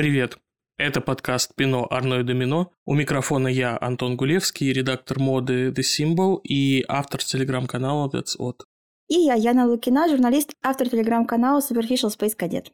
Привет! Это подкаст «Пино, Арно и Домино». У микрофона я, Антон Гулевский, редактор моды The Symbol и автор телеграм-канала That's Odd. И я, Яна Лукина, журналист, автор телеграм-канала Superficial Space Cadet.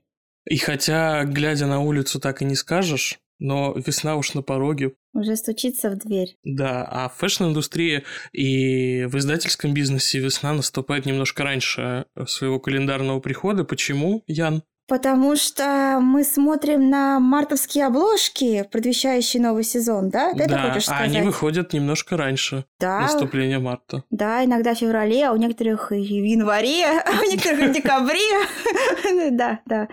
И хотя, глядя на улицу, так и не скажешь, но весна уж на пороге. Уже стучится в дверь. Да, а в фэшн-индустрии и в издательском бизнесе весна наступает немножко раньше своего календарного прихода. Почему, Ян? Потому что мы смотрим на мартовские обложки, предвещающие новый сезон, да? Ты да, хочешь сказать? а они выходят немножко раньше да. наступления марта. Да, иногда в феврале, а у некоторых и в январе, а у некоторых в декабре. Да, да.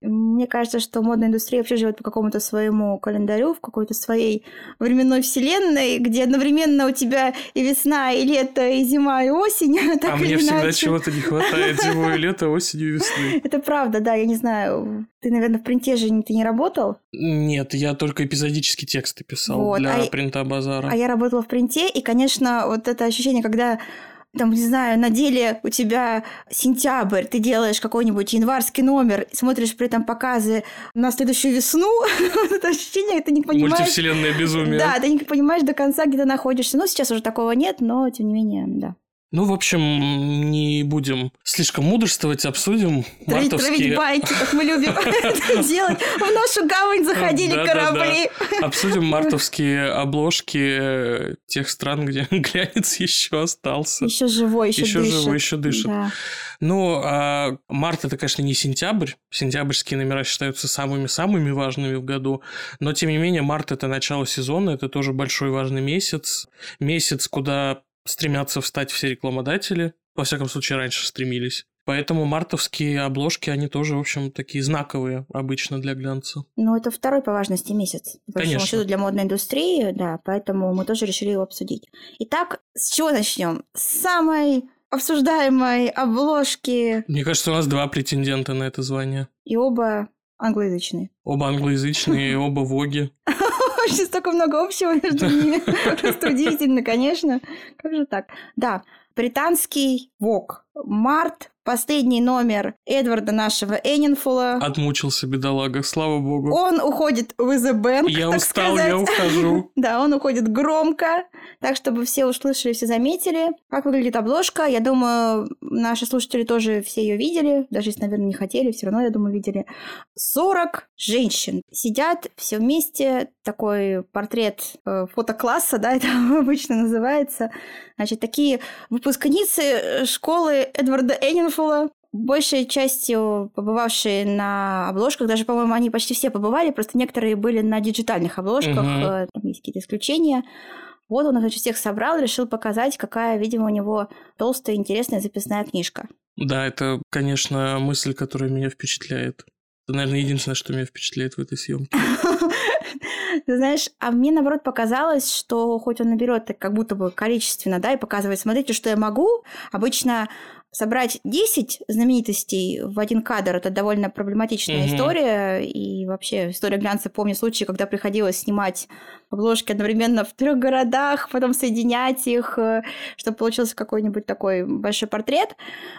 Мне кажется, что модная индустрия вообще живет по какому-то своему календарю, в какой-то своей временной вселенной, где одновременно у тебя и весна, и лето, и зима, и осень. а мне всегда чего-то не хватает зимой, и лето, осенью и весны. Это правда, да, я не знаю. Ты, наверное, в принте же ты не работал? Нет, я только эпизодически тексты писал вот. для а принта базара. А я работала в принте, и, конечно, вот это ощущение, когда там, не знаю, на деле у тебя сентябрь, ты делаешь какой-нибудь январский номер, смотришь при этом показы на следующую весну, это ощущение, ты не понимаешь... Мультивселенная безумие. Да, ты не понимаешь до конца, где ты находишься. Ну, сейчас уже такого нет, но тем не менее, да. Ну, в общем, не будем слишком мудрствовать, обсудим травить, мартовские... Травить байки, как мы любим это делать. В нашу гавань заходили корабли. Обсудим мартовские обложки тех стран, где глянец еще остался. Еще живой, еще дышит. Еще живой, еще дышит. Ну, а март это, конечно, не сентябрь. Сентябрьские номера считаются самыми-самыми важными в году. Но, тем не менее, март это начало сезона, это тоже большой важный месяц. Месяц, куда стремятся встать все рекламодатели. Во всяком случае, раньше стремились. Поэтому мартовские обложки, они тоже, в общем, такие знаковые обычно для глянца. Ну, это второй по важности месяц. По Конечно. счету для модной индустрии, да, поэтому мы тоже решили его обсудить. Итак, с чего начнем? С самой обсуждаемой обложки. Мне кажется, у нас два претендента на это звание. И оба англоязычные. Оба англоязычные, оба воги. Вообще столько много общего между ними. Просто удивительно, конечно. Как же так? Да, британский ВОК. Март Последний номер Эдварда нашего Эннинфула. Отмучился, бедолага, слава богу. Он уходит в The Bank, Я так устал, сказать. я ухожу. да, он уходит громко, так, чтобы все услышали, все заметили. Как выглядит обложка, я думаю, наши слушатели тоже все ее видели, даже если, наверное, не хотели, все равно, я думаю, видели. 40 женщин сидят все вместе, такой портрет э, фотокласса, да, это обычно называется. Значит, такие выпускницы школы Эдварда Эннинфула большей частью побывавшие на обложках, даже, по-моему, они почти все побывали, просто некоторые были на диджитальных обложках, угу. там есть какие-то исключения. Вот он их значит, всех собрал, решил показать, какая, видимо, у него толстая, интересная записная книжка. Да, это, конечно, мысль, которая меня впечатляет. Это, наверное, единственное, что меня впечатляет в этой съемке. Ты знаешь, а мне наоборот показалось, что хоть он наберет как будто бы количественно, да, и показывает, смотрите, что я могу. Обычно собрать 10 знаменитостей в один кадр это довольно проблематичная mm-hmm. история. И вообще история глянца помню случаи, когда приходилось снимать обложки одновременно в трех городах, потом соединять их, э, чтобы получился какой-нибудь такой большой портрет.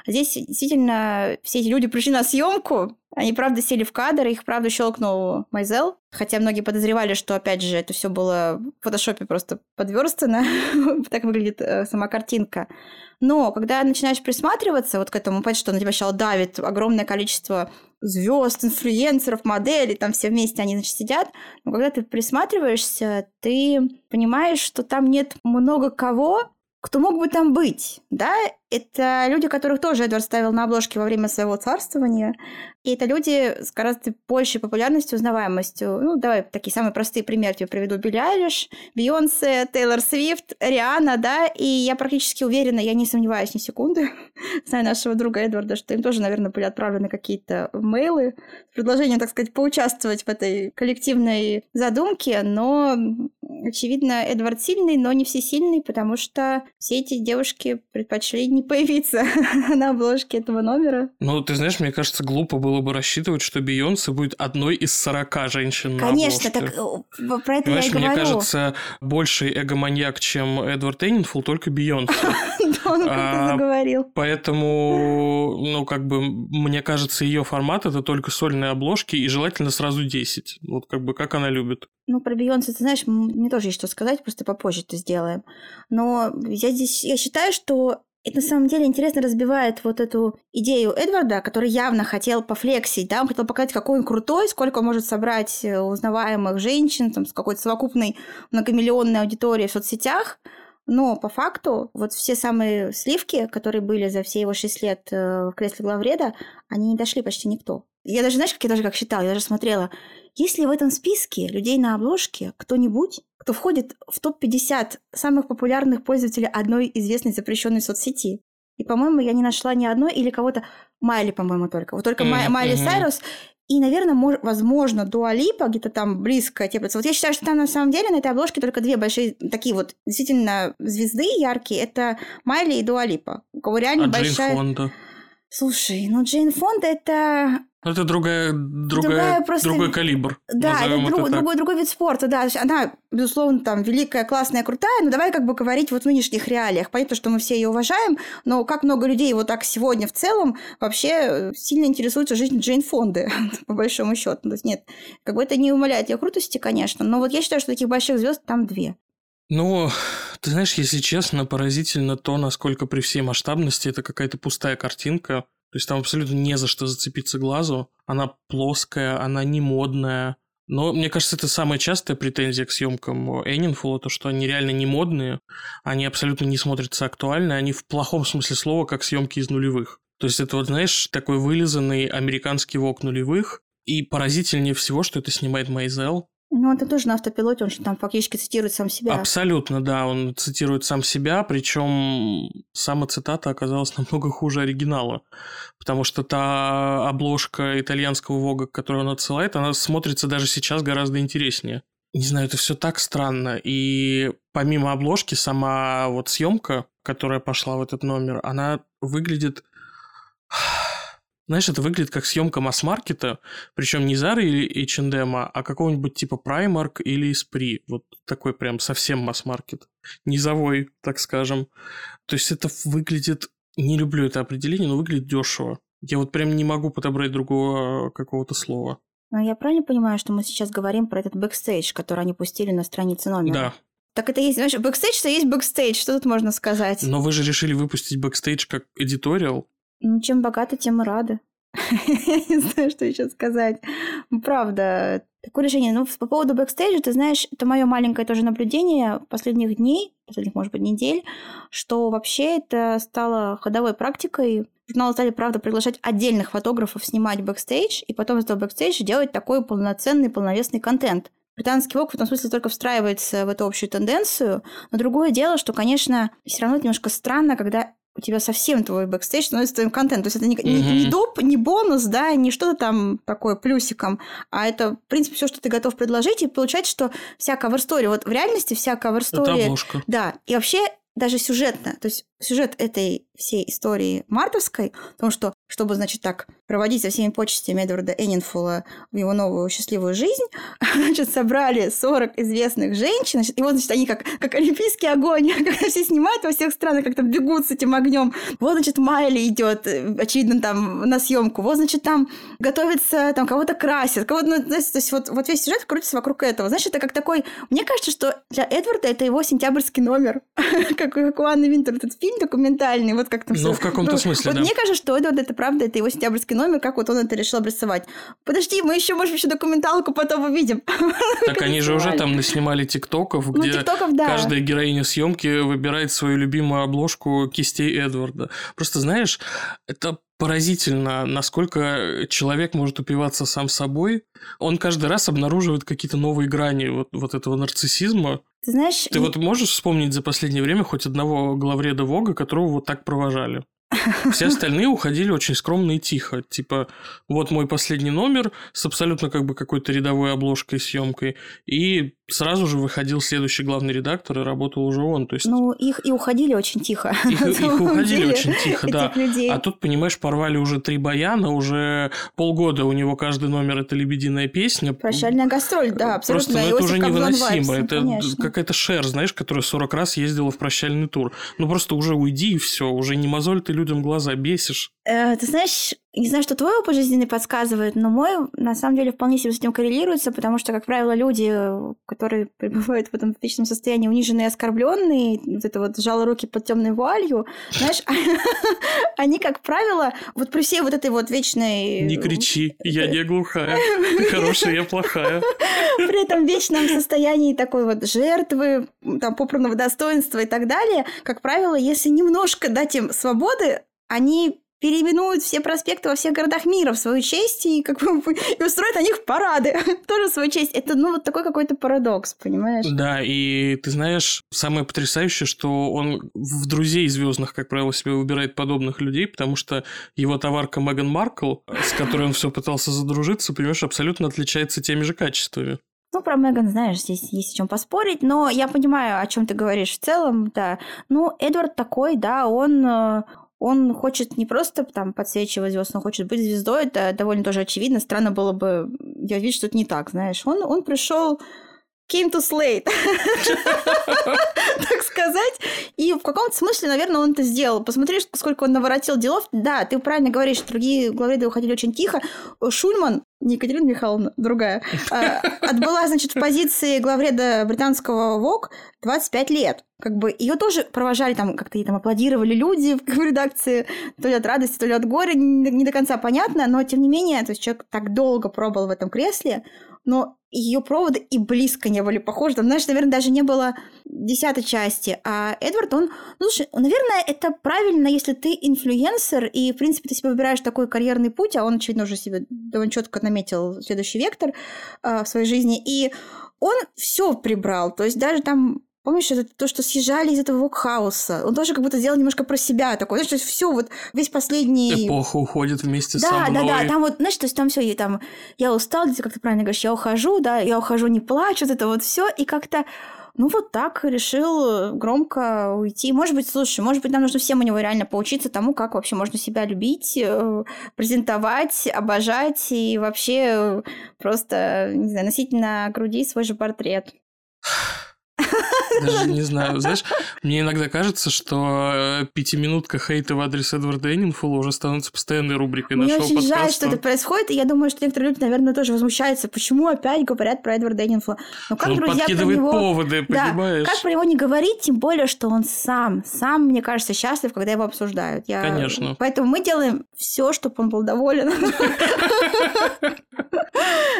Здесь действительно все эти люди пришли на съемку, они, правда, сели в кадр, их, правда, щелкнул Майзел. Хотя многие подозревали, что, опять же, это все было в фотошопе просто подверстано. так выглядит э, сама картинка. Но когда начинаешь присматриваться вот к этому, понять, что на тебя сначала давит огромное количество звезд, инфлюенсеров, моделей, там все вместе они, значит, сидят. Но когда ты присматриваешься, ты понимаешь, что там нет много кого, кто мог бы там быть, да, это люди, которых тоже Эдвард ставил на обложке во время своего царствования. И это люди с гораздо большей популярностью, узнаваемостью. Ну, давай такие самые простые примеры тебе приведу. Билли Айлиш, Бейонсе, Тейлор Свифт, Риана, да. И я практически уверена, я не сомневаюсь ни секунды, знаю нашего друга Эдварда, что им тоже, наверное, были отправлены какие-то мейлы с предложением, так сказать, поучаствовать в этой коллективной задумке. Но, очевидно, Эдвард сильный, но не всесильный, потому что все эти девушки предпочли не появиться на обложке этого номера. Ну, ты знаешь, мне кажется, глупо было бы рассчитывать, что Бейонсе будет одной из 40 женщин Конечно, на обложке. так про это Понимаешь, я и мне говорю. кажется, больший эгоманьяк, чем Эдвард Эннинфул, только Бейонсе. Да, он как-то А, заговорил. Поэтому, ну, как бы, мне кажется, ее формат это только сольные обложки и желательно сразу 10. Вот как бы как она любит. Ну, про Бейонсе, ты знаешь, мне тоже есть что сказать, просто попозже это сделаем. Но я здесь, я считаю, что это на самом деле интересно разбивает вот эту идею Эдварда, который явно хотел пофлексить, да, он хотел показать, какой он крутой, сколько он может собрать э, узнаваемых женщин, там, с какой-то совокупной многомиллионной аудиторией в соцсетях, но по факту вот все самые сливки, которые были за все его шесть лет э, в кресле главреда, они не дошли почти никто. Я даже, знаешь, как я даже как считала, я даже смотрела, есть ли в этом списке людей на обложке кто-нибудь, кто входит в топ-50 самых популярных пользователей одной известной запрещенной соцсети? И, по-моему, я не нашла ни одной или кого-то... Майли, по-моему, только. Вот только Мгм, Майли. Сайрус. И, наверное, мож- возможно, Дуалипа где-то там близко теплится. Вот я считаю, что там на самом деле на этой обложке только две большие такие вот действительно звезды яркие. Это Майли и Дуалипа. У кого реально А Джейн большая... Фонда. Слушай, ну Джейн Фонда это Это другая, другая, Другая просто- другой калибр. Да, это друг- так. другой, другой вид спорта, да. Она, безусловно, там великая, классная, крутая, но давай как бы говорить вот в нынешних реалиях. Понятно, что мы все ее уважаем, но как много людей вот так сегодня в целом вообще э, сильно интересуются жизнью Джейн Фонды, по большому счету. То есть нет, как бы это не умаляет ее крутости, конечно, но вот я считаю, что таких больших звезд там две. Ну, ты знаешь, если честно, поразительно то, насколько при всей масштабности это какая-то пустая картинка. То есть там абсолютно не за что зацепиться глазу. Она плоская, она не модная. Но мне кажется, это самая частая претензия к съемкам Эннинфула, то, что они реально не модные, они абсолютно не смотрятся актуально, они в плохом смысле слова, как съемки из нулевых. То есть это вот, знаешь, такой вылизанный американский вок нулевых, и поразительнее всего, что это снимает Майзел, Ну, это тоже на автопилоте, он же там фактически цитирует сам себя. Абсолютно, да, он цитирует сам себя, причем сама цитата оказалась намного хуже оригинала, потому что та обложка итальянского Вога, которую он отсылает, она смотрится даже сейчас гораздо интереснее. Не знаю, это все так странно. И помимо обложки, сама вот съемка, которая пошла в этот номер, она выглядит... Знаешь, это выглядит как съемка масс-маркета, причем не Zara или H&M, а какого-нибудь типа Primark или Esprit. Вот такой прям совсем масс-маркет. Низовой, так скажем. То есть это выглядит... Не люблю это определение, но выглядит дешево. Я вот прям не могу подобрать другого какого-то слова. Но я правильно понимаю, что мы сейчас говорим про этот бэкстейдж, который они пустили на странице номера? Да. Так это есть, знаешь, бэкстейдж-то есть бэкстейдж, что тут можно сказать? Но вы же решили выпустить бэкстейдж как editorial. Ну, чем богаты, тем и рады. Я не знаю, что еще сказать. Правда, такое решение. Ну, по поводу бэкстейджа, ты знаешь, это мое маленькое тоже наблюдение последних дней, последних, может быть, недель, что вообще это стало ходовой практикой. Журналы стали, правда, приглашать отдельных фотографов снимать бэкстейдж, и потом из этого бэкстейджа делать такой полноценный, полновесный контент. Британский Vogue в этом смысле только встраивается в эту общую тенденцию. Но другое дело, что, конечно, все равно это немножко странно, когда у тебя совсем твой бэкстейдж становится твоим контентом. То есть это не, не- Мгм. не доп, не бонус, да, не что-то там такое плюсиком, а это, в принципе, все, что ты готов предложить, и получается, что вся кавер-стори, вот в реальности вся Это кавер-стори... обложка. Да, и вообще даже сюжетно, то есть сюжет этой всей истории мартовской, потому что, чтобы, значит, так проводить со всеми почестями Эдварда Эннинфула в его новую счастливую жизнь, значит, собрали 40 известных женщин, значит, и вот, значит, они как, как олимпийский огонь, когда все снимают во всех странах, как там бегут с этим огнем. Вот, значит, Майли идет, э, очевидно, там на съемку. Вот, значит, там готовится, там кого-то красят, кого-то, ну, знаете, то есть вот, вот весь сюжет крутится вокруг этого. Знаешь, это как такой... Мне кажется, что для Эдварда это его сентябрьский номер, как, как у Анны Винтер этот фильм документальный, вот как там Ну, в каком-то смысле, Вот да. мне кажется, что Эдвард это правда, это его сентябрьский номер, как вот он это решил обрисовать. Подожди, мы еще, может, еще документалку потом увидим. Так они же уже там наснимали тиктоков, Ну, где тиктоков, да. каждая героиня съемки выбирает свою любимую обложку кистей Эдварда. Просто знаешь, это поразительно, насколько человек может упиваться сам собой. Он каждый раз обнаруживает какие-то новые грани вот, вот этого нарциссизма. Ты знаешь, Ты вот можешь вспомнить за последнее время хоть одного главреда Вога, которого вот так провожали? Все остальные уходили очень скромно и тихо. Типа, вот мой последний номер с абсолютно как бы какой-то рядовой обложкой, съемкой. И сразу же выходил следующий главный редактор, и работал уже он. То есть... Ну, их и уходили очень тихо. Их, их уходили деле, очень тихо, да. Людей. А тут, понимаешь, порвали уже три баяна, уже полгода у него каждый номер это лебединая песня. Прощальная гастроль, да, абсолютно. Просто ну, это уже невыносимо. Это конечно. какая-то шер, знаешь, которая 40 раз ездила в прощальный тур. Ну, просто уже уйди и все, уже не мозоль ты людям глаза бесишь. Э, ты знаешь, не знаю, что твой опыт жизненный подсказывает, но мой на самом деле вполне себе с этим коррелируется, потому что, как правило, люди, которые пребывают в этом вечном состоянии, униженные и оскорбленные, вот это вот жало руки под темной вуалью, знаешь, они, как правило, вот при всей вот этой вот вечной... Не кричи, я не глухая, ты хорошая, я плохая. При этом вечном состоянии такой вот жертвы, там, попранного достоинства и так далее, как правило, если немножко дать им свободы, они переименуют все проспекты во всех городах мира в свою честь и как бы и устроят на них парады тоже в свою честь. Это, ну, вот такой какой-то парадокс, понимаешь? Да, и ты знаешь, самое потрясающее, что он в друзей звездных, как правило, себе выбирает подобных людей, потому что его товарка Меган Маркл, с которой он все пытался задружиться, понимаешь, абсолютно отличается теми же качествами. Ну, про Меган, знаешь, здесь есть о чем поспорить, но я понимаю, о чем ты говоришь в целом, да. Ну, Эдвард такой, да, он, э, он хочет не просто там подсвечивать звезд, он хочет быть звездой, это довольно тоже очевидно. Странно было бы я видеть, что это не так, знаешь. Он, он пришел came to slate, так сказать. И в каком-то смысле, наверное, он это сделал. Посмотри, сколько он наворотил делов. Да, ты правильно говоришь, другие главреды уходили очень тихо. Шульман, не Екатерина Михайловна, другая, а, отбыла, значит, в позиции главреда британского ВОК 25 лет. Как бы ее тоже провожали, там как-то ей там аплодировали люди в редакции, то ли от радости, то ли от горя, не, не до конца понятно, но тем не менее, то есть человек так долго пробовал в этом кресле, но ее проводы и близко не были похожи. Там, знаешь, наверное, даже не было десятой части. А Эдвард, он... Ну, слушай, наверное, это правильно, если ты инфлюенсер, и, в принципе, ты себе выбираешь такой карьерный путь, а он, очевидно, уже себе довольно четко наметил следующий вектор э, в своей жизни. И он все прибрал. То есть даже там Помнишь, это то, что съезжали из этого вокхауса? Он тоже как будто сделал немножко про себя такой. Знаешь, то есть все вот весь последний... Эпоха уходит вместе да, со мной. Да, да, да. Там вот, знаешь, то есть там все, и там я устал, как ты правильно говоришь, я ухожу, да, я ухожу, не плачу, вот это вот все, и как-то ну вот так решил громко уйти. Может быть, слушай, может быть, нам нужно всем у него реально поучиться тому, как вообще можно себя любить, э, презентовать, обожать и вообще просто, не знаю, носить на груди свой же портрет. Даже не знаю. Знаешь, мне иногда кажется, что э, пятиминутка хейта в адрес Эдварда Эннинфула уже становится постоянной рубрикой мне нашего подкаста. Мне очень жаль, что это происходит, и я думаю, что некоторые люди, наверное, тоже возмущаются, почему опять говорят про Эдварда Эннинфула. Но как, он друзья, про него... поводы, да, понимаешь? как про него не говорить, тем более, что он сам, сам, мне кажется, счастлив, когда его обсуждают. Я... Конечно. Поэтому мы делаем все, чтобы он был доволен.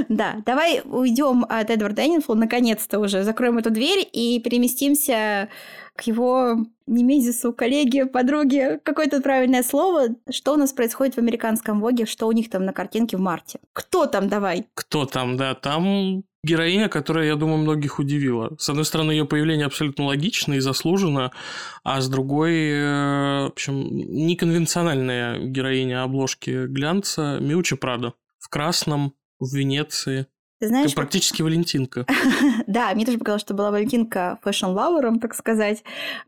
Да, давай уйдем от Эдварда Эннинфула, наконец-то уже закроем эту дверь и переместимся к его немезису, коллеге, подруге, какое-то правильное слово. Что у нас происходит в американском Воге, что у них там на картинке в марте? Кто там, давай? Кто там, да, там героиня, которая, я думаю, многих удивила. С одной стороны, ее появление абсолютно логично и заслуженно, а с другой, э, в общем, неконвенциональная героиня обложки глянца Миучи Прадо в красном, в Венеции. Ты знаешь, Ты практически Валентинка. да, мне тоже показалось, что была Валентинка fashion-lover ам, так сказать.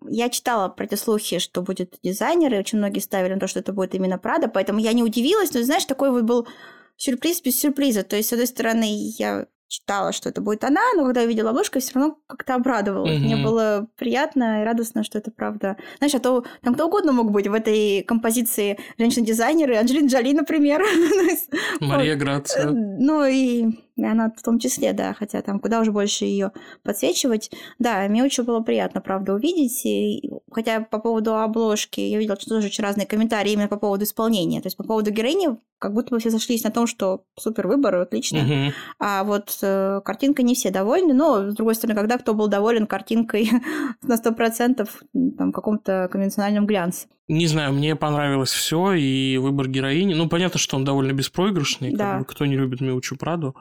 Я читала про эти слухи, что будет дизайнер, и очень многие ставили на то, что это будет именно Прада, поэтому я не удивилась, но, знаешь, такой вот был сюрприз без сюрприза. То есть, с одной стороны, я читала, что это будет она, но когда увидела обложку, все равно как-то обрадовалась. Mm-hmm. Мне было приятно и радостно, что это правда. Знаешь, а то там кто угодно мог быть в этой композиции женщин-дизайнеры, Анджелина Джоли, например. Мария Грация. Э, ну и и она в том числе, да, хотя там куда уже больше ее подсвечивать. Да, мне очень было приятно, правда, увидеть. И, хотя по поводу обложки я видела, что тоже очень разные комментарии именно по поводу исполнения. То есть по поводу героини как будто бы все сошлись на том, что супер выбор, отлично. Угу. А вот э, картинка не все довольны. Но, с другой стороны, когда кто был доволен картинкой на 100% там, каком-то конвенциональном глянце. Не знаю, мне понравилось все и выбор героини. Ну, понятно, что он довольно беспроигрышный. Да. Как бы, кто не любит Миучу Праду.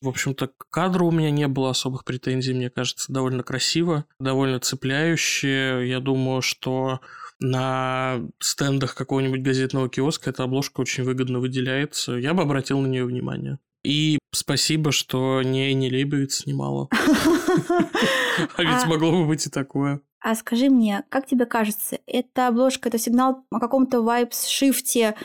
В общем-то, кадра у меня не было особых претензий. Мне кажется, довольно красиво, довольно цепляюще. Я думаю, что на стендах какого-нибудь газетного киоска эта обложка очень выгодно выделяется. Я бы обратил на нее внимание. И спасибо, что не не Лейбовиц снимала. А ведь могло бы быть и такое. А скажи мне, как тебе кажется, эта обложка, это сигнал о каком-то вайбс-шифте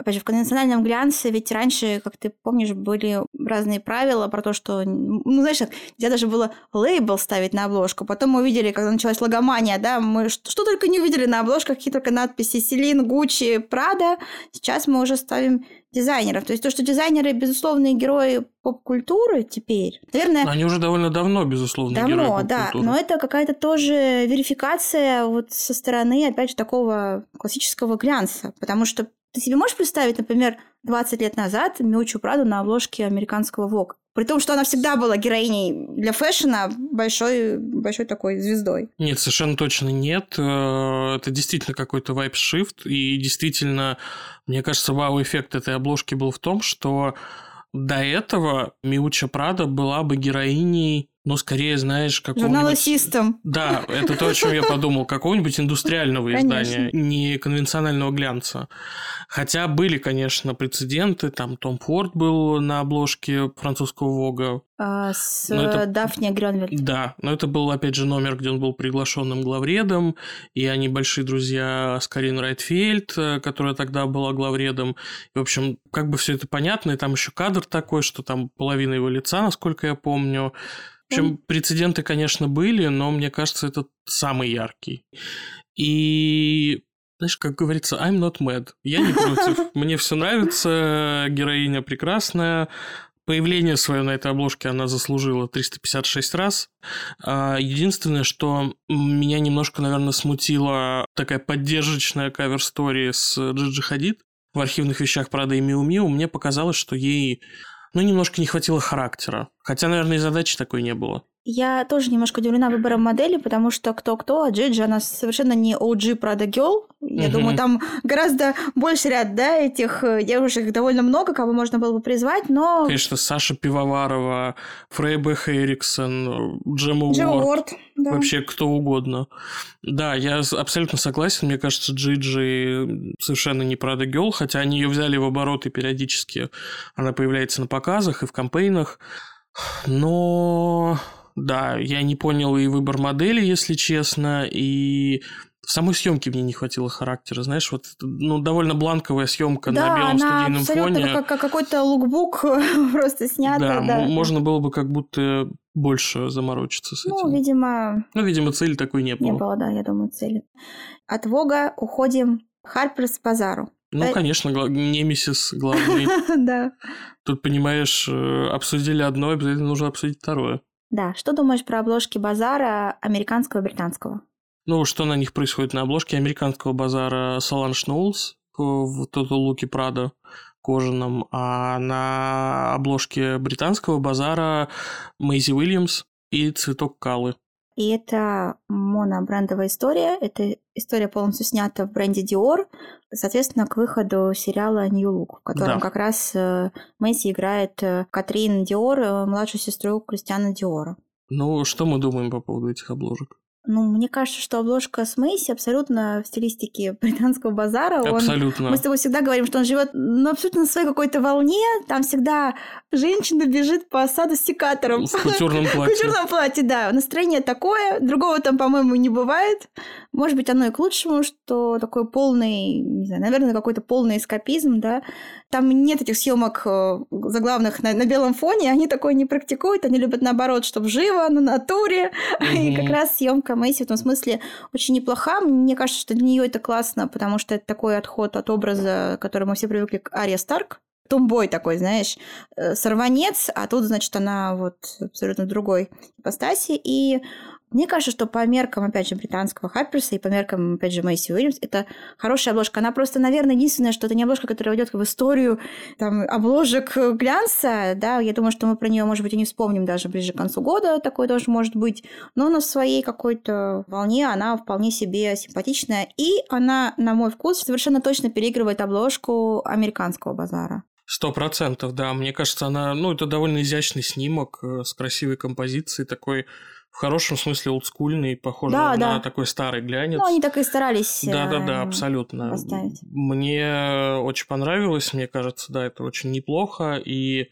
опять же, в конвенциональном глянце, ведь раньше, как ты помнишь, были разные правила про то, что, ну, знаешь, нельзя даже было лейбл ставить на обложку. Потом мы увидели, когда началась логомания, да, мы что, что только не увидели на обложках, какие только надписи Селин, Гуччи, Прада. Сейчас мы уже ставим дизайнеров. То есть то, что дизайнеры безусловные герои поп-культуры теперь, наверное... Они уже довольно давно, безусловно, давно, герои поп-культуры. да, но это какая-то тоже верификация вот со стороны, опять же, такого классического глянца, потому что ты себе можешь представить, например, 20 лет назад Миучу Праду на обложке американского Vogue? При том, что она всегда была героиней для фэшена большой, большой такой звездой. Нет, совершенно точно нет. Э, это действительно какой-то вайп-шифт. И действительно, мне кажется, вау-эффект этой обложки был в том, что до этого Миуча Прада была бы героиней но скорее, знаешь, какого-нибудь... Журналистом. Да, это то, о чем я подумал. Какого-нибудь индустриального издания, не конвенционального глянца. Хотя были, конечно, прецеденты. Там Том Форд был на обложке французского Вога. А, с это... Дафни Грёнвельд. Да, но это был, опять же, номер, где он был приглашенным главредом, и они большие друзья с Карин Райтфельд, э, которая тогда была главредом. И, в общем, как бы все это понятно, и там еще кадр такой, что там половина его лица, насколько я помню, в общем, прецеденты, конечно, были, но мне кажется, это самый яркий. И знаешь, как говорится, I'm not mad. Я не против. Мне все нравится, героиня прекрасная. Появление свое на этой обложке она заслужила 356 раз. А, единственное, что меня немножко, наверное, смутила такая поддержечная кавер-стори с Джиджи Хадид в архивных вещах Прада и Миу Миу. Мне показалось, что ей ну, немножко не хватило характера. Хотя, наверное, и задачи такой не было. Я тоже немножко удивлена выбором модели, потому что кто-кто, а Джиджи, она совершенно не OG Prada Girl. Я угу. думаю, там гораздо больше ряд, да, этих э, девушек довольно много, кого можно было бы призвать, но... Конечно, Саша Пивоварова, Фрейбех Эриксон, Джема Джем Уорд. Да. Вообще кто угодно. Да, я абсолютно согласен. Мне кажется, Джиджи совершенно не Prada Girl, хотя они ее взяли в оборот и периодически она появляется на показах и в кампейнах. Но да, я не понял и выбор модели, если честно, и в самой съемке мне не хватило характера, знаешь, вот ну довольно бланковая съемка да, на белом студийном фоне. Да, как какой-то лукбук просто снято. Да, да, можно было бы как будто больше заморочиться с ну, этим. Ну, видимо. Ну, видимо, цели такой не было. Не было, да, я думаю, цели. От Вога уходим Харперс базару. Ну, э... конечно, Немесис главный. Да. Тут, понимаешь, э, обсудили одно, обязательно нужно обсудить второе. Да, что думаешь про обложки базара американского и британского? Ну, что на них происходит на обложке американского базара Соланж Ноулс в Тоту Луки Прада кожаном, а на обложке британского базара Мэйзи Уильямс и цветок Калы. И это монобрендовая история. Это история полностью снята в бренде Dior, соответственно, к выходу сериала New Look, в котором да. как раз э, Месси играет э, Катрин Диор, э, младшую сестру Кристиана Диора. Ну, что мы думаем по поводу этих обложек? Ну, мне кажется, что обложка с Мэйси абсолютно в стилистике британского базара. Абсолютно. Он, мы с тобой всегда говорим, что он живет ну, абсолютно на своей какой-то волне. Там всегда женщина бежит по саду с секатором. В кутюрном платье. В кутюрном платье, да. Настроение такое. Другого там, по-моему, не бывает. Может быть, оно и к лучшему, что такой полный, не знаю, наверное, какой-то полный эскапизм, да. Там нет этих съемок э, заглавных на, на белом фоне, они такое не практикуют, они любят наоборот, чтобы живо, на натуре. Mm-hmm. И как раз съемка Мэйси в этом смысле очень неплоха. Мне кажется, что для нее это классно, потому что это такой отход от образа, к которому мы все привыкли к Ария Старк. Тумбой такой, знаешь, э, сорванец, а тут, значит, она вот абсолютно другой ипостаси. И мне кажется, что по меркам, опять же, британского Харперса и по меркам, опять же, Мэйси Уильямс, это хорошая обложка. Она просто, наверное, единственная, что это не обложка, которая войдет в историю там, обложек глянца. Да, я думаю, что мы про нее, может быть, и не вспомним даже ближе к концу года. Такое тоже может быть. Но на своей какой-то волне она вполне себе симпатичная. И она, на мой вкус, совершенно точно переигрывает обложку американского базара. Сто процентов, да. Мне кажется, она, ну, это довольно изящный снимок э, с красивой композицией, такой в хорошем смысле олдскульный, похож Да, на да. такой старый глянец. Ну, они так и старались. Да-да-да, э, абсолютно. поставить. Мне очень понравилось, мне кажется, да, это очень неплохо. И,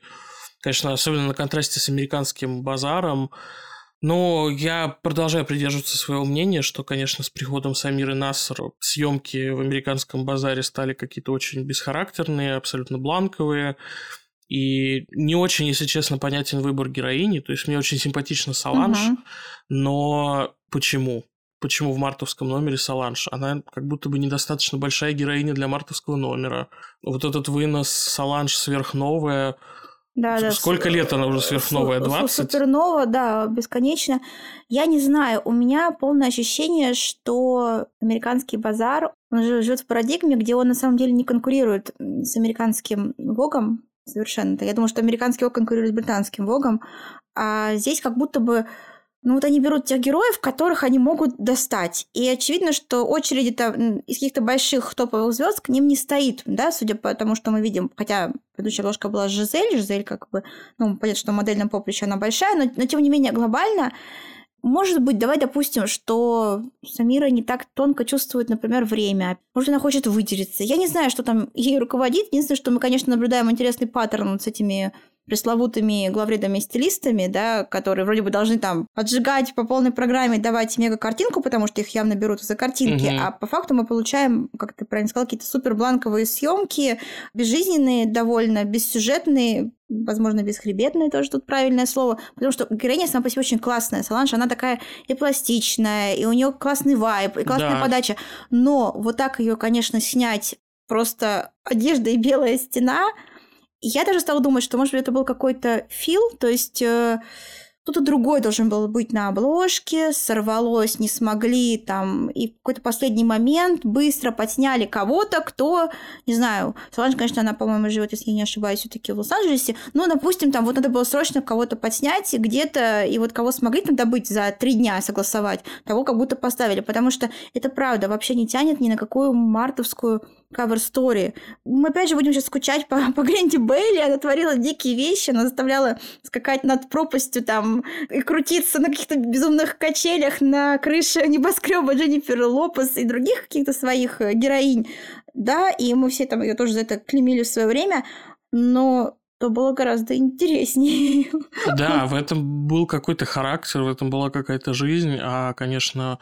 конечно, особенно на контрасте с американским базаром. Но я продолжаю придерживаться своего мнения, что, конечно, с приходом Самиры Нассер съемки в американском базаре стали какие-то очень бесхарактерные, абсолютно бланковые. И не очень, если честно, понятен выбор героини. То есть мне очень симпатична Саланж, Мгм. но почему? Почему в мартовском номере Саланж? Она как будто бы недостаточно большая героиня для мартовского номера. Вот этот вынос Саланж сверхновая. Да, да. Сколько с- лет она уже сверхновая? су- 20? Супернова, да, бесконечно. Я не знаю, у меня полное ощущение, что американский базар, он живет в парадигме, где он на самом деле не конкурирует с американским Вогом совершенно. Я думаю, что американский Вог конкурирует с британским Вогом, а здесь как будто бы ну вот они берут тех героев, которых они могут достать. И очевидно, что очереди там из каких-то больших топовых звезд к ним не стоит, да, судя по тому, что мы видим. Хотя предыдущая обложка была Жизель, Жизель как бы, ну, понятно, что в модельном поприще она большая, но, но тем не менее глобально может быть, давай допустим, что Самира не так тонко чувствует, например, время. Может, она хочет выделиться. Я не знаю, что там ей руководит. Единственное, что мы, конечно, наблюдаем интересный паттерн вот с этими пресловутыми главредами-стилистами, да, которые вроде бы должны там отжигать по полной программе, давать мега-картинку, потому что их явно берут за картинки, Мгм. а по факту мы получаем, как ты правильно сказал, какие-то супер бланковые съемки, безжизненные, довольно бессюжетные, возможно, бесхребетные тоже тут правильное слово, потому что героиня сама по себе очень классная. Соланж, она такая и пластичная, и у нее классный вайб, и классная Да. подача. Но вот так ее, конечно, снять просто одежда и белая стена, я даже стала думать, что, может быть, это был какой-то фил, то есть э, кто-то другой должен был быть на обложке, сорвалось, не смогли там, и в какой-то последний момент быстро подсняли кого-то, кто, не знаю, Соланж, конечно, она, по-моему, живет, если я не ошибаюсь, все-таки в Лос-Анджелесе, но, допустим, там вот надо было срочно кого-то подснять где-то, и вот кого смогли там добыть за три дня согласовать, того как будто поставили, потому что это правда, вообще не тянет ни на какую мартовскую кавер-стори. Мы опять же будем сейчас скучать по, по Гренди Бейли, она творила дикие вещи, она заставляла скакать над пропастью там и крутиться на каких-то безумных качелях на крыше небоскреба Дженнифер Лопес и других каких-то своих э, героинь. Да, и мы все там ее тоже за это клеймили в свое время, но то было гораздо интереснее. Да, в этом был какой-то характер, в этом была какая-то жизнь, а, конечно,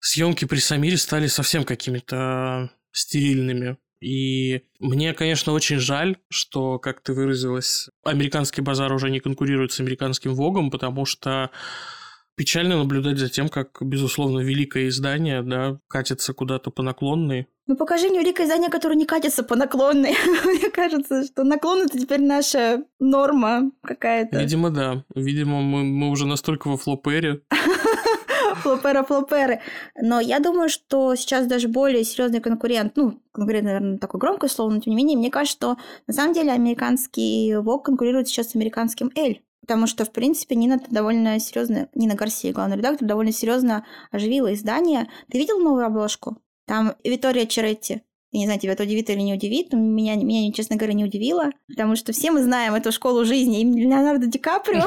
съемки при Самире стали совсем какими-то стерильными. И мне, конечно, очень жаль, что, как ты выразилась, американский базар уже не конкурирует с американским Вогом, потому что печально наблюдать за тем, как, безусловно, великое издание, да, катится куда-то по наклонной. Ну, покажи мне великое издание, которое не катится по наклонной. Мне кажется, что наклон это теперь наша норма какая-то. Видимо, да. Видимо, мы, мы уже настолько во флопере. Флоперы, флоперы. Но я думаю, что сейчас даже более серьезный конкурент, ну, конкурент, наверное, такое громкое слово, но тем не менее, мне кажется, что на самом деле американский Vogue конкурирует сейчас с американским Эль. Потому что, в принципе, Нина довольно серьезно, Нина Гарсия, главный редактор, довольно серьезно оживила издание. Ты видел новую обложку? Там Витория Черетти. Я не знаю, тебя это удивит или не удивит, но меня, меня, честно говоря, не удивило, потому что все мы знаем эту школу жизни имени Леонардо Ди Каприо.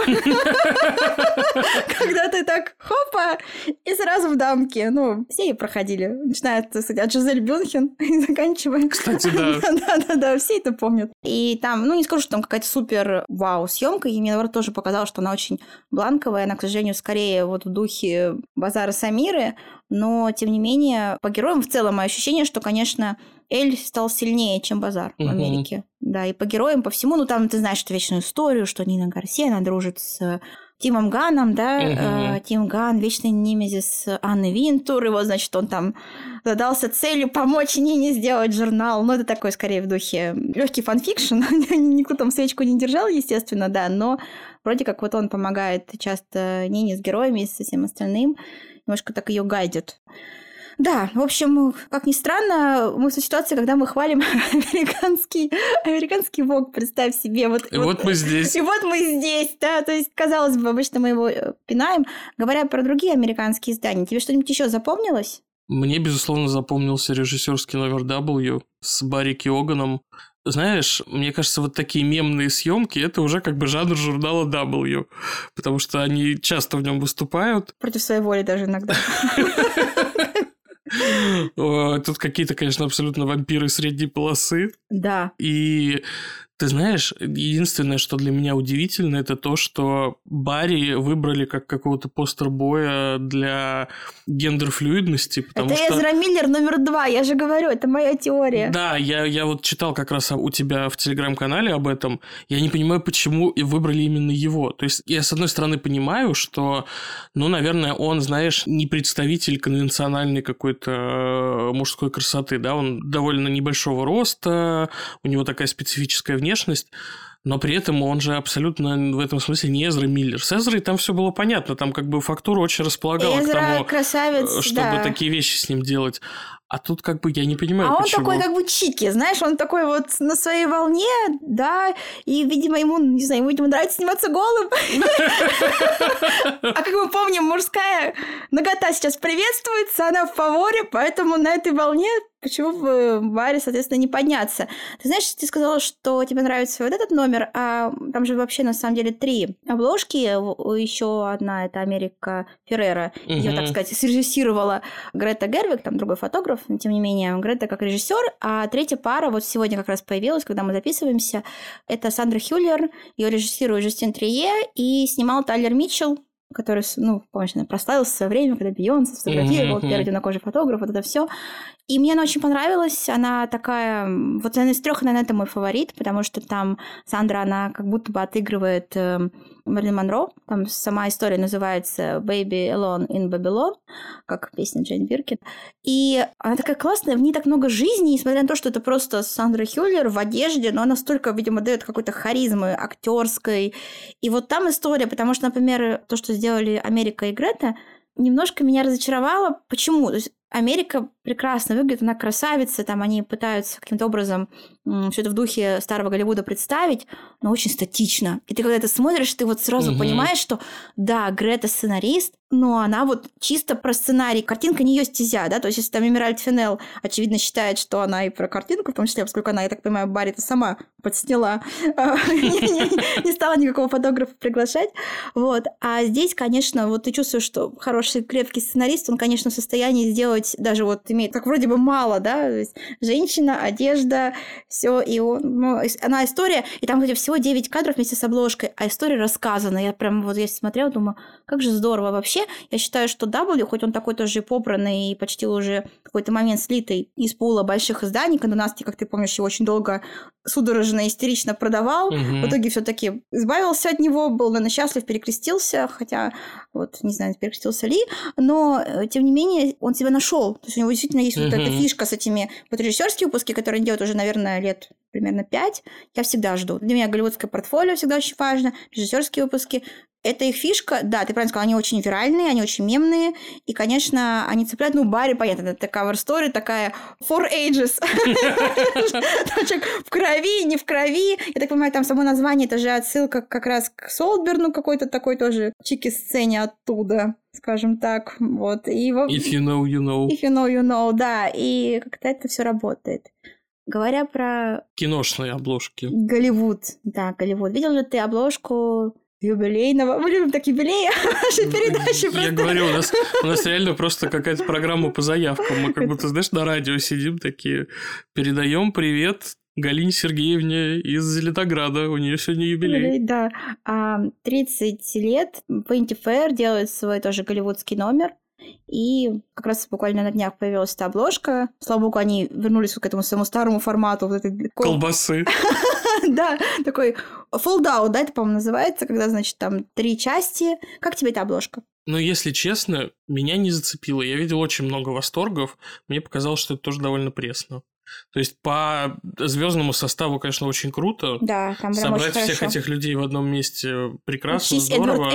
Когда ты так хопа, и сразу в дамке. Ну, все ее проходили. Начиная, от Жизель Бюнхен и заканчивая. Кстати, да. Да-да-да, все это помнят. И там, ну, не скажу, что там какая-то супер вау съемка, и мне, наоборот, тоже показалось, что она очень бланковая, она, к сожалению, скорее вот в духе базара Самиры, но, тем не менее, по героям в целом мое ощущение, что, конечно, Эль стал сильнее, чем Базар в Мгм. Америке. Да, и по героям, по всему, ну, там ты знаешь эту вечную историю, что Нина Гарсия, она дружит с Тимом Ганом, да, Мгм. э, Тим Ган, вечный nemesis Анны Винтур, его, значит, он там задался целью помочь Нине сделать журнал. Ну, это такой, скорее, в духе легкий fan fiction. Никто там свечку не держал, естественно, да, но вроде как вот он помогает часто Нине с героями и со всем остальным, немножко так ее гайдит. Да, в общем, как ни странно, мы в ситуации, когда мы хвалим американский, американский вок, представь себе. Вот, И вот мы здесь. И вот мы здесь, да, то есть, казалось бы, обычно мы его э, пинаем. Говоря про другие американские издания, тебе что-нибудь еще запомнилось? Мне, безусловно, запомнился режиссерский номер W с Барри Киоганом, знаешь, мне кажется, вот такие мемные съемки это уже как бы жанр журнала W, потому что они часто в нем выступают. Против своей воли даже иногда. Тут какие-то, конечно, абсолютно вампиры средней полосы. Да. И ты знаешь, единственное, что для меня удивительно, это то, что Барри выбрали как какого-то постер-боя для гендер-флюидности, потому это что... Эзра Миллер номер два, я же говорю, это моя теория. Да, я, я вот читал как раз у тебя в Телеграм-канале об этом. Я не понимаю, почему выбрали именно его. То есть я, с одной стороны, понимаю, что, ну, наверное, он, знаешь, не представитель конвенциональной какой-то э, мужской красоты, да, он довольно небольшого роста, у него такая специфическая внешность, внешность, но при этом он же абсолютно в этом смысле не Эзра Миллер. С Эзрой там все было понятно, там как бы фактура очень располагала Эзра к тому, красавец, чтобы да. такие вещи с ним делать. А тут как бы я не понимаю, А он почему. такой как бы чики, знаешь, он такой вот на своей волне, да, и, видимо, ему, не знаю, ему, видимо, нравится сниматься голым. А как мы помним, мужская нагота сейчас приветствуется, она в фаворе, поэтому на этой волне почему бы Баре, соответственно, не подняться? Ты знаешь, ты сказала, что тебе нравится вот этот номер, а там же вообще на самом деле три обложки. Еще одна это Америка Феррера. Ее, так сказать, срежиссировала Грета Гервик, там другой фотограф, но тем не менее, Грета как режиссер. А третья пара вот сегодня как раз появилась, когда мы записываемся. Это Сандра Хюллер, ее режиссирует Жюстин Трие, и снимал Тайлер Митчелл, который, ну, помнишь, прославился в свое время, когда Бейонсе сфотографировал, mm-hmm. первый темнокожий фотограф, вот это все. И мне она очень понравилась. Она такая... Вот она из трех, наверное, это мой фаворит, потому что там Сандра, она как будто бы отыгрывает э, Мерлин Монро. Там сама история называется «Baby Alone in Babylon», как песня Джейн Биркин. И она такая классная, в ней так много жизни, несмотря на то, что это просто Сандра Хюллер в одежде, но она столько, видимо, дает какой-то харизмы актерской. И вот там история, потому что, например, то, что сделали Америка и Грета, немножко меня разочаровало. Почему? То есть Америка прекрасно выглядит, она красавица, там они пытаются каким-то образом все это в духе старого Голливуда представить, но очень статично. И ты когда это смотришь, ты вот сразу угу. понимаешь, что да, Грета сценарист, но она вот чисто про сценарий. Картинка не ее стезя, да, то есть если там Эмиральд Финел, очевидно, считает, что она и про картинку, в том числе, поскольку она, я так понимаю, Барри это сама подсняла, а, не стала никакого фотографа приглашать, вот. А здесь, конечно, вот ты чувствуешь, что хороший, крепкий сценарист, он, конечно, в состоянии сделать даже вот имеет, как вроде бы мало, да, женщина, одежда, все, и он, ну, она история, и там, кстати, всего 9 кадров вместе с обложкой, а история рассказана. Я прям вот я смотрела, думаю, как же здорово вообще. Я считаю, что W, хоть он такой тоже попранный и почти уже какой-то момент слитый из пула больших изданий, когда Насти, как ты помнишь, его очень долго судорожно, истерично продавал, угу. в итоге все таки избавился от него, был, наверное, счастлив, перекрестился, хотя, вот, не знаю, перекрестился ли, но, э, тем не менее, он себя нашел. То есть у него действительно есть угу. вот эта фишка с этими вот режиссерские выпуски, которые он делает уже, наверное, лет примерно пять. Я всегда жду. Для меня голливудское портфолио всегда очень важно, режиссерские выпуски. Это их фишка, да, ты правильно сказала, они очень виральные, они очень мемные, и, конечно, они цепляют, ну, Барри, понятно, это cover story, такая for ages. В крови, не в крови. Я так понимаю, там само название, это же отсылка как раз к Солдберну какой-то такой тоже чики-сцене оттуда скажем так, вот. И If you know, you know. If you know, you know, да, и как-то это все работает. Говоря про... Киношные обложки. Голливуд, да, Голливуд. Видел ли ты обложку юбилейного. Мы любим так юбилеи нашей передачи. Я просто. говорю, у нас, у нас реально просто какая-то программа по заявкам. Мы как будто, знаешь, на радио сидим такие, передаем привет Галине Сергеевне из Зеленограда. У нее сегодня юбилей. Да. 30 лет Painty Fair делает свой тоже голливудский номер. И как раз буквально на днях появилась эта обложка. Слава богу, они вернулись к этому своему старому формату. Вот этой... Колбасы. Да, такой fold-out, да, это, по-моему, называется, когда, значит, там три части. Как тебе эта обложка? Ну, если честно, меня не зацепило. Я видел очень много восторгов. Мне показалось, что это тоже довольно пресно. То есть по звездному составу, конечно, очень круто. Да, там Собрать всех хорошо. этих людей в одном месте прекрасно, Учись, здорово.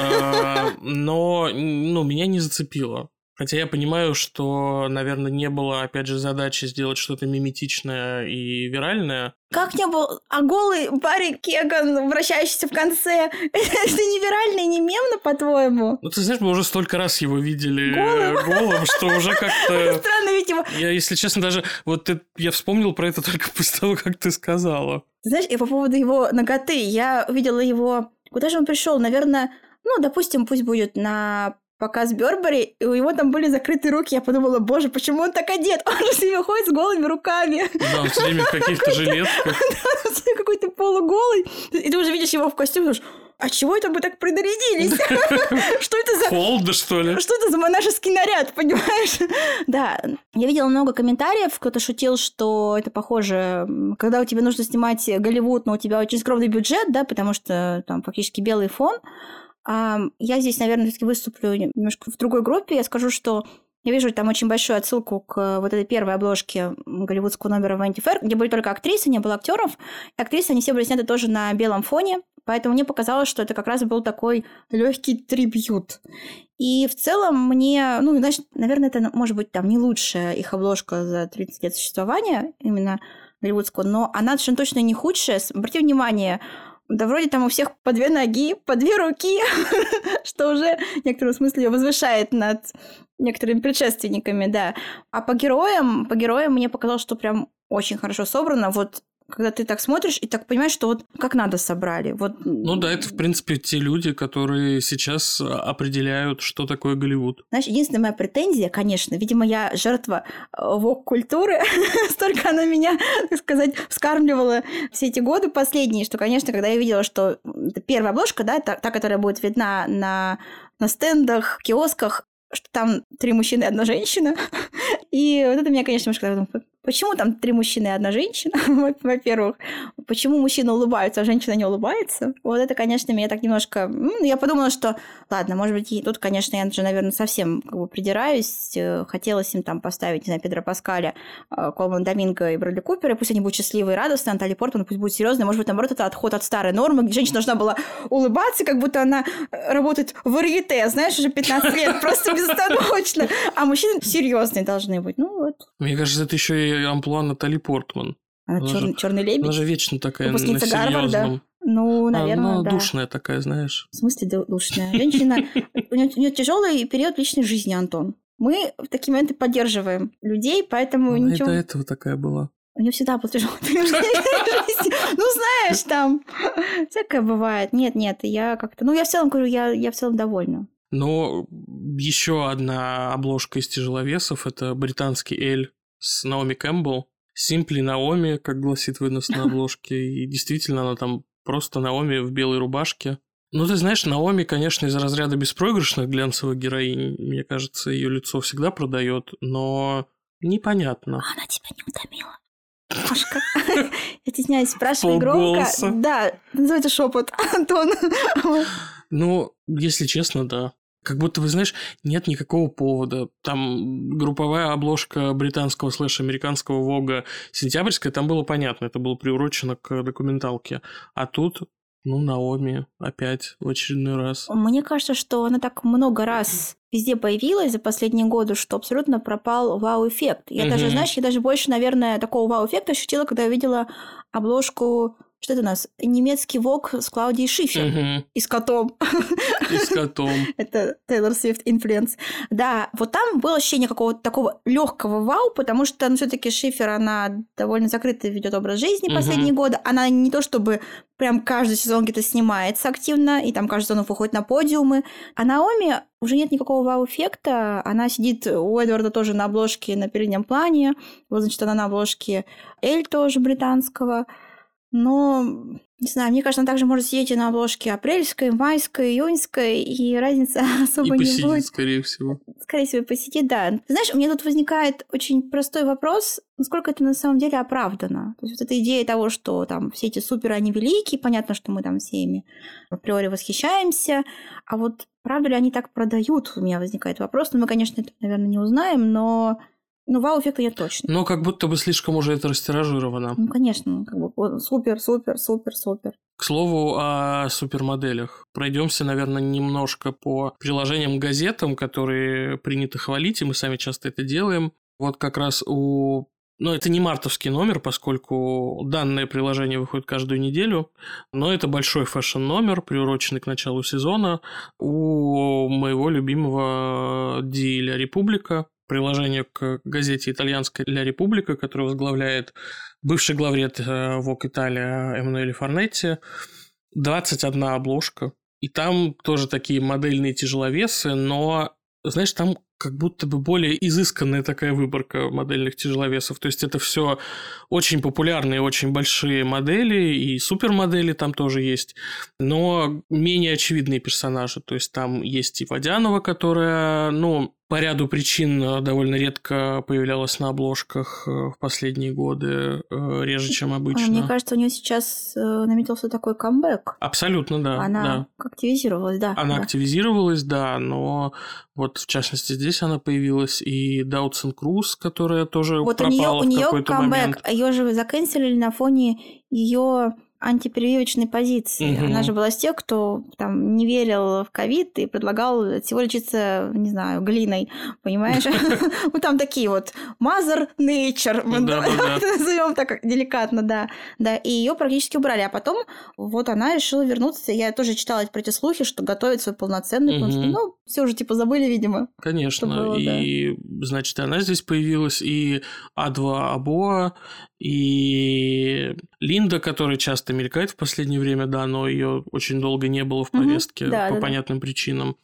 А, Но, ну, меня не зацепило. Хотя я понимаю, что, наверное, не было, опять же, задачи сделать что-то миметичное и виральное. Как не было? А голый Барри Кеган, вращающийся в конце, это не вирально не мемно, по-твоему? Ну, ты знаешь, мы уже столько раз его видели голым, голым что уже как-то... Странно ведь его... Я, если честно, даже... Вот ты... я вспомнил про это только после того, как ты сказала. Знаешь, и по поводу его ноготы, я увидела его... Куда же он пришел? Наверное, ну, допустим, пусть будет на показ Бёрбери, и у него там были закрыты руки. Я подумала, боже, почему он так одет? Он же себе ходит с голыми руками. Да, он все время в каких-то жилетках. Да, он какой-то полуголый. И ты уже видишь его в костюме, думаешь, а чего это мы так принарядились? Что это за... Холодно, что ли? Что это за монашеский наряд, понимаешь? Да, я видела много комментариев, кто-то шутил, что это похоже, когда у тебя нужно снимать Голливуд, но у тебя очень скромный бюджет, да, потому что там фактически белый фон, я здесь, наверное, все-таки выступлю немножко в другой группе. Я скажу, что я вижу там очень большую отсылку к вот этой первой обложке голливудского номера Vanity Fair, где были только актрисы, не было актеров. И актрисы, они все были сняты тоже на белом фоне, поэтому мне показалось, что это как раз был такой легкий трибют. И в целом мне, ну, значит, наверное, это может быть там не лучшая их обложка за 30 лет существования именно голливудского, но она совершенно точно не худшая. Обратите внимание, да вроде там у всех по две ноги, по две руки, что уже в некотором смысле ее возвышает над некоторыми предшественниками, да. А по героям, по героям мне показалось, что прям очень хорошо собрано. Вот когда ты так смотришь и так понимаешь, что вот как надо собрали. Вот... Ну да, это, в принципе, те люди, которые сейчас определяют, что такое Голливуд. Знаешь, единственная моя претензия, конечно, видимо, я жертва э, вок-культуры, столько она меня, так сказать, вскармливала все эти годы последние, что, конечно, когда я видела, что первая обложка, да, та, та которая будет видна на на стендах, киосках, что там три мужчины и одна женщина. И вот это меня, конечно, немножко Почему там три мужчины и одна женщина, во-первых? Почему мужчина улыбается, а женщина не улыбается? Вот это, конечно, меня так немножко... Я подумала, что, ладно, может быть, и тут, конечно, я же, наверное, совсем как бы придираюсь. Э, хотелось им там поставить, не знаю, Педро Паскаля, э, Колман Доминго и Брэдли Купера. Пусть они будут счастливые и радостные, а Натали Портман пусть будет серьезная. Может быть, наоборот, это отход от старой нормы, где женщина должна была улыбаться, как будто она э, работает в варьете, знаешь, уже 15 лет, просто безостановочно. А мужчины серьезные должны быть. Ну вот. Мне кажется, это еще и амплуа Натали Портман. Она, она черный, же, черный лебедь? Она же вечно такая Выпускница на Гарварда. Ну, наверное, она да. душная такая, знаешь. В смысле душная? Женщина... У нее тяжелый период личной жизни, Антон. Мы в такие моменты поддерживаем людей, поэтому она ничего... и до этого такая была. У нее всегда был тяжелый период жизни. Ну, знаешь, там всякое бывает. Нет, нет, я как-то... Ну, я в целом говорю, я, я в целом довольна. Но еще одна обложка из тяжеловесов – это британский Эль с Наоми Кэмпбелл. Симпли Наоми, как гласит вынос на обложке. И действительно, она там просто Наоми в белой рубашке. Ну, ты знаешь, Наоми, конечно, из разряда беспроигрышных глянцевых героинь. Мне кажется, ее лицо всегда продает, но непонятно. Она тебя не утомила? Машка, я стесняюсь спрашивать громко. Да, называется шепот, Антон. Ну, если честно, да. Как будто, вы знаешь, нет никакого повода. Там групповая обложка британского слэш-американского Вога сентябрьская, там было понятно, это было приурочено к документалке. А тут ну, Наоми опять в очередной раз. Мне кажется, что она так много раз везде появилась за последние годы, что абсолютно пропал вау-эффект. Я угу. даже, знаешь, я даже больше, наверное, такого вау-эффекта ощутила, когда я видела обложку что это у нас? Немецкий Vogue с Клаудией Шифер. Угу. И с котом. И с котом. это Taylor Swift influence. Да, вот там было ощущение какого-то такого легкого вау, потому что ну, все-таки Шифер, она довольно закрыто ведет образ жизни угу. последние годы. Она не то чтобы прям каждый сезон где-то снимается активно, и там каждый сезон выходит на подиумы. А Наоми уже нет никакого вау-эффекта. Она сидит у Эдварда тоже на обложке на переднем плане. Вот, значит, она на обложке Эль тоже британского. Но, не знаю, мне кажется, она также может сидеть и на обложке апрельской, майской, июньской, и разница особо и не будет. скорее всего. Скорее всего, посидит, да. Знаешь, у меня тут возникает очень простой вопрос, насколько это на самом деле оправдано. То есть вот эта идея того, что там все эти суперы, они великие, понятно, что мы там всеми априори восхищаемся, а вот правда ли они так продают, у меня возникает вопрос. Ну, мы, конечно, это, наверное, не узнаем, но ну, вау-эффекта я точно. Но как будто бы слишком уже это растиражировано. Ну, конечно, как бы супер, супер, супер, супер. К слову о супермоделях. Пройдемся, наверное, немножко по приложениям газетам, которые принято хвалить, и мы сами часто это делаем. Вот как раз у но это не мартовский номер, поскольку данное приложение выходит каждую неделю, но это большой фэшн-номер, приуроченный к началу сезона у моего любимого Ди Ля Република, приложение к газете итальянская «Ля Република», которую возглавляет бывший главред ВОК Италия Эммануэль Форнетти. 21 обложка. И там тоже такие модельные тяжеловесы, но, знаешь, там как будто бы более изысканная такая выборка модельных тяжеловесов. То есть это все очень популярные, очень большие модели, и супермодели там тоже есть, но менее очевидные персонажи. То есть там есть и Водянова, которая, ну, по ряду причин э, довольно редко появлялась на обложках э, в последние годы, э, реже, чем а обычно. Мне кажется, у нее сейчас наметился такой камбэк. Абсолютно, да. Она да. активизировалась, да. Она да. активизировалась, да, но вот в частности здесь она появилась, и Даутсон Круз, которая тоже вот пропала у нее, в какой-то камбэк. момент. Ее же заканчивали на фоне ее антипрививочной позиции. Угу. Она же была с тех, кто там не верил в ковид и предлагал всего лечиться, не знаю, глиной, понимаешь? Ну там такие вот mother nature, назовем так деликатно, да. Да, и ее практически убрали. А потом вот она решила вернуться. Я тоже читала про эти слухи, что готовит свой полноценный Ну, все уже типа забыли, видимо. Конечно. И, значит, она здесь появилась, и А2 Абоа, и Линда, которая часто мелькает в последнее время, да, но ее очень долго не было в повестке mm-hmm. да, по да, понятным да. причинам.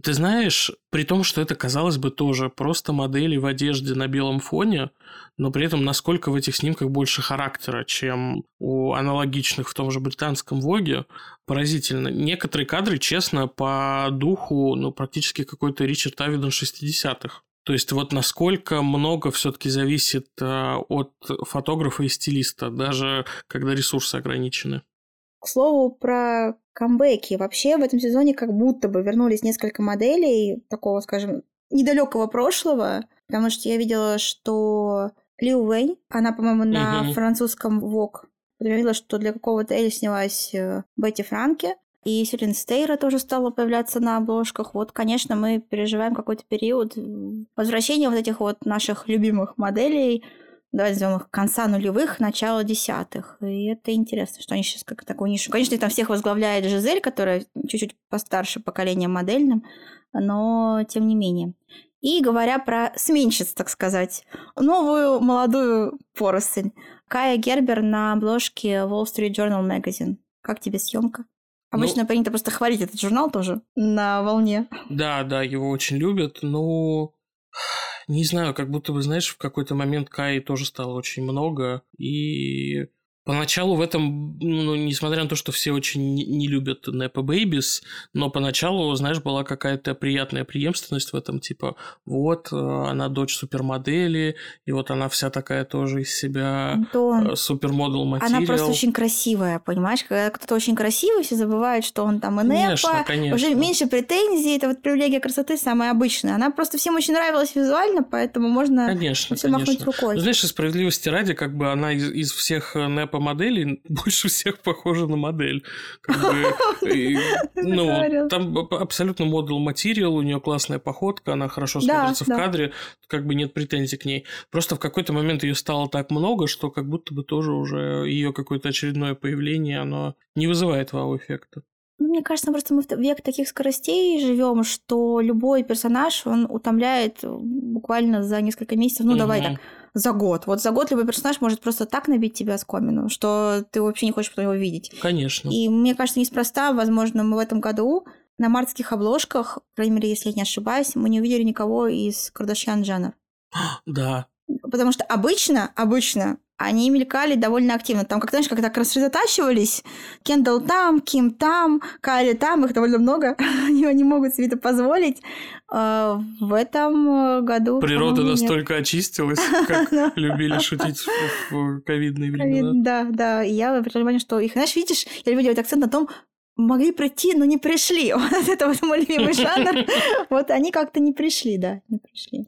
Ты знаешь, при том, что это, казалось бы, тоже просто модели в одежде на белом фоне, но при этом насколько в этих снимках больше характера, чем у аналогичных в том же британском Воге, поразительно. Некоторые кадры, честно, по духу, ну, практически какой-то Ричард Авидон 60-х. То есть вот насколько много все-таки зависит э, от фотографа и стилиста, даже когда ресурсы ограничены. К слову про камбэки. Вообще в этом сезоне как будто бы вернулись несколько моделей такого, скажем, недалекого прошлого, потому что я видела, что Лиу Вэй, она, по-моему, на угу. французском Vogue говорила, что для какого-то Эли снялась э, Бетти Франке, и Селин Стейра тоже стала появляться на обложках. Вот, конечно, мы переживаем какой-то период возвращения вот этих вот наших любимых моделей, давайте назовем их конца нулевых, начала десятых. И это интересно, что они сейчас как такую нишу. Конечно, там всех возглавляет Жизель, которая чуть-чуть постарше поколением модельным, но тем не менее. И говоря про сменщиц, так сказать, новую молодую поросль. Кая Гербер на обложке Wall Street Journal Magazine. Как тебе съемка? Обычно ну, принято просто хвалить этот журнал тоже на волне. Да, да, его очень любят. Ну, не знаю, как будто бы, знаешь, в какой-то момент Каи тоже стало очень много. И Поначалу в этом, ну, несмотря на то, что все очень не любят Nepo Babies, но поначалу, знаешь, была какая-то приятная преемственность в этом, типа, вот, э, она дочь супермодели, и вот она вся такая тоже из себя Антон, супермодел материал. Она просто очень красивая, понимаешь? Когда кто-то очень красивый, все забывают, что он там и Непа, конечно. уже меньше претензий, это вот привилегия красоты самая обычная. Она просто всем очень нравилась визуально, поэтому можно конечно, все махнуть рукой. Знаешь, справедливости ради, как бы она из, из всех Непа по модели больше всех похожа на модель. ну, там абсолютно модел материал, у нее классная походка, она хорошо смотрится в кадре, как бы нет претензий к ней. Просто в какой-то момент ее стало так много, что как будто бы тоже уже ее какое-то очередное появление, оно не вызывает вау-эффекта. Ну, мне кажется, просто мы в век таких скоростей живем, что любой персонаж, он утомляет буквально за несколько месяцев. Ну, угу. давай так, за год. Вот за год любой персонаж может просто так набить тебя с комину, что ты вообще не хочешь потом его видеть. Конечно. И мне кажется, неспроста, возможно, мы в этом году на мартских обложках, по крайней мере, если я не ошибаюсь, мы не увидели никого из Кардашьян Джанер. Да. Потому что обычно, обычно они мелькали довольно активно. Там, как знаешь, как так рассредотачивались. Кендалл там, Ким там, Кайли там, их довольно много. они не могут себе это позволить. А, в этом году... Природа настолько нет. очистилась, как любили шутить в ковидные времена. Да, да. Я внимание, что их, знаешь, видишь, я люблю делать акцент на том, могли прийти, но не пришли. Вот это вот мой любимый жанр. Вот они как-то не пришли, да, не пришли.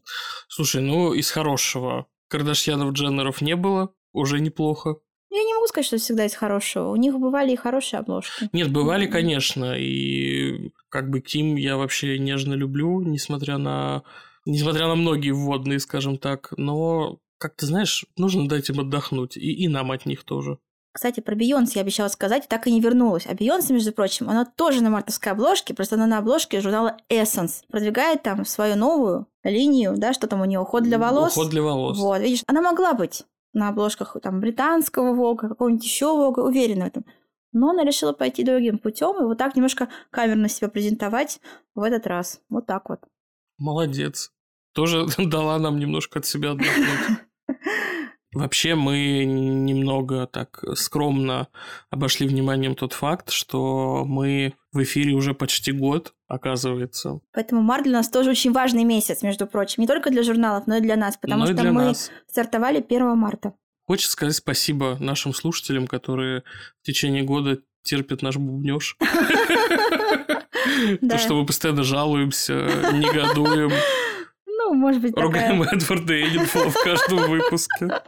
Слушай, ну из хорошего Кардашьянов Дженнеров не было, уже неплохо. Я не могу сказать, что всегда есть хорошего. У них бывали и хорошие обложки. Нет, бывали, конечно. И как бы Ким я вообще нежно люблю, несмотря на несмотря на многие вводные, скажем так. Но, как ты знаешь, нужно дать им отдохнуть. И, и нам от них тоже. Кстати, про Бейонс я обещала сказать, так и не вернулась. А Бейонс, между прочим, она тоже на мартовской обложке, просто она на обложке журнала Essence. Продвигает там свою новую линию, да, что там у нее уход для волос. Уход для волос. Вот, видишь, она могла быть на обложках там британского Вога, какого-нибудь еще Вога, уверена в этом. Но она решила пойти другим путем и вот так немножко камерно себя презентовать в этот раз. Вот так вот. Молодец. Тоже дала нам немножко от себя отдохнуть. Вообще мы немного так скромно обошли вниманием тот факт, что мы в эфире уже почти год, оказывается. Поэтому март для нас тоже очень важный месяц, между прочим. Не только для журналов, но и для нас, потому но что мы нас. стартовали 1 марта. Хочется сказать спасибо нашим слушателям, которые в течение года терпят наш бубнеж. То, что мы постоянно жалуемся, негодуем. Ну, может быть, Ругаем Эдварда Эдинфола в каждом выпуске.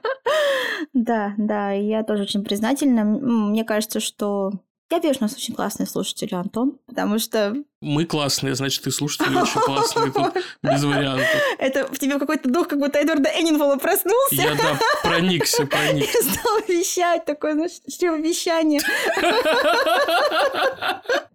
Да, да, я тоже очень признательна. Мне кажется, что я вижу, у нас очень классные слушатели, Антон, потому что... Мы классные, значит, и слушатели очень классные, тут без вариантов. Это в тебе какой-то дух, как будто Эдварда Эннинфола проснулся. Я, да, проникся, проникся. И стал вещать, такое, знаешь, вещание.